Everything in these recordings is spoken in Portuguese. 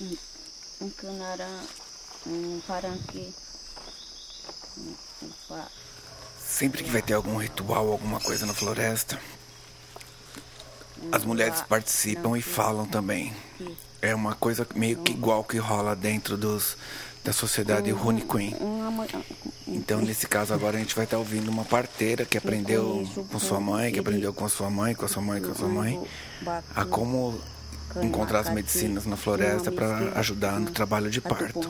um canarã, um paranque. Sempre que vai ter algum ritual, alguma coisa na floresta, as mulheres participam e falam também. É uma coisa meio que igual que rola dentro dos, da sociedade Rune Queen. Então, nesse caso, agora a gente vai estar ouvindo uma parteira que aprendeu com sua mãe, que aprendeu com a sua mãe, com a sua mãe, com a sua mãe, a como encontrar as medicinas na floresta para ajudar no trabalho de parto.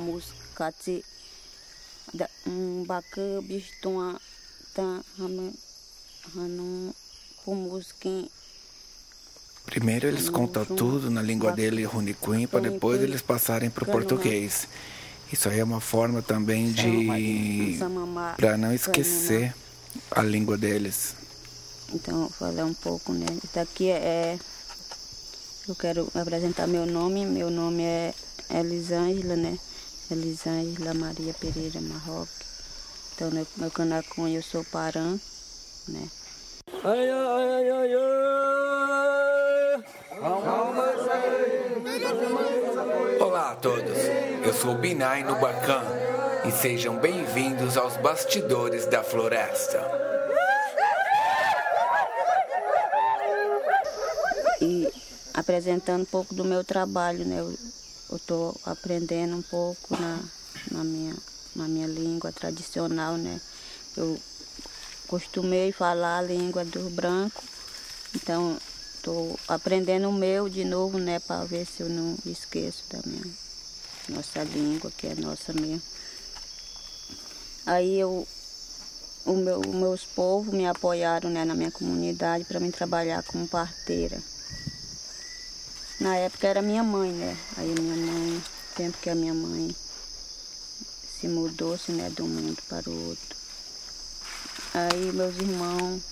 Primeiro eles contam tudo na língua dele, Runiquim, para depois eles passarem para o português. Isso aí é uma forma também de. para não esquecer a língua deles. Então, vou falar um pouco, né? Isso aqui é. Eu quero apresentar meu nome. Meu nome é Elisângela, né? Elisângela Maria Pereira Marroque. Então, no meu canacunho eu sou Paran, né? Ai, ai, ai, ai, ai. Olá a todos, eu sou Binai no Bacan e sejam bem-vindos aos bastidores da floresta. E apresentando um pouco do meu trabalho, né? Eu estou aprendendo um pouco na, na, minha, na minha língua tradicional, né? Eu costumei falar a língua do branco, então estou aprendendo o meu de novo, né? Para ver se eu não esqueço da minha nossa língua, que é nossa mesmo. Aí eu o meu, meus povos me apoiaram né, na minha comunidade para mim trabalhar como parteira. Na época era minha mãe, né? Aí minha mãe, tempo que a minha mãe se mudou-se né, de um mundo para o outro. Aí meus irmãos,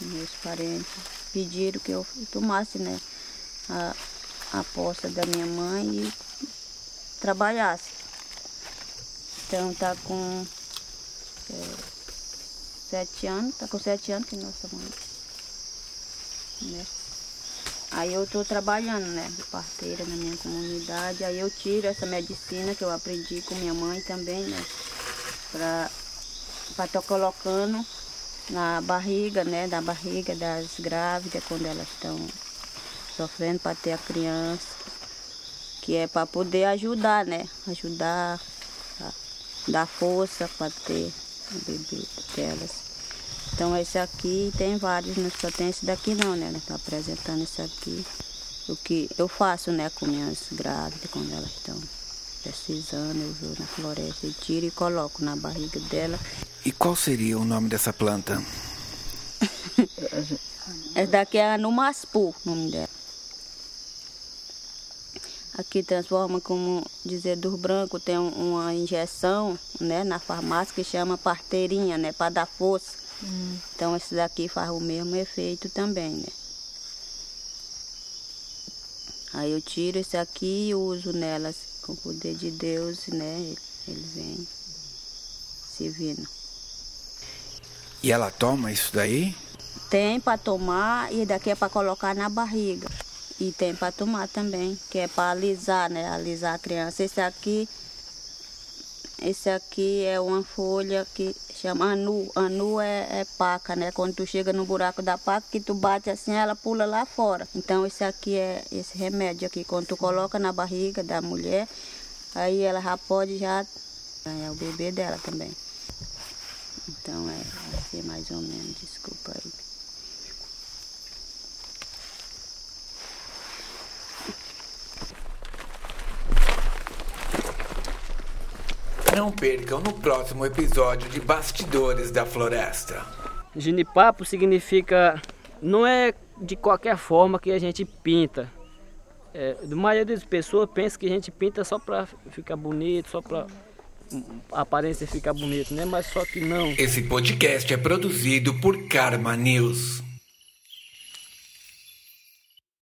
meus parentes, pediram que eu tomasse né, a, a posse da minha mãe e trabalhasse. Então tá com é, sete anos, tá com sete anos que nossa mãe. Né? Aí eu estou trabalhando, né, de parteira na minha comunidade. Aí eu tiro essa medicina que eu aprendi com minha mãe também, né, para estar tá colocando na barriga, né, da barriga das grávidas quando elas estão sofrendo para ter a criança, que é para poder ajudar, né, ajudar, dar força para ter o bebê delas. Então esse aqui tem vários, não só tem esse daqui não, né? Está apresentando esse aqui. O que eu faço, né, com minhas grávidas, quando elas estão precisando, eu vou na floresta e tiro e coloco na barriga dela. E qual seria o nome dessa planta? Essa daqui é a Numaspu, o nome dela. Aqui transforma, como dizer, dos brancos, tem uma injeção né, na farmácia que chama parteirinha, né, para dar força. Hum. Então esse daqui faz o mesmo efeito também, né? Aí eu tiro esse aqui e uso nelas com o poder de Deus, né? Ele vem se vindo. E ela toma isso daí? Tem para tomar e daqui é para colocar na barriga. E tem para tomar também, que é para alisar, né? Alisar a criança. Esse aqui esse aqui é uma folha que chama anu. Anu é, é paca, né? Quando tu chega no buraco da paca, que tu bate assim, ela pula lá fora. Então esse aqui é esse remédio aqui. Quando tu coloca na barriga da mulher, aí ela já pode já é o bebê dela também. Então é assim mais ou menos, desculpa aí. Não percam no próximo episódio de Bastidores da Floresta. Ginipapo significa não é de qualquer forma que a gente pinta. É, a maioria das pessoas pensa que a gente pinta só para ficar bonito, só para a aparência ficar bonita, né? Mas só que não. Esse podcast é produzido por Karma News.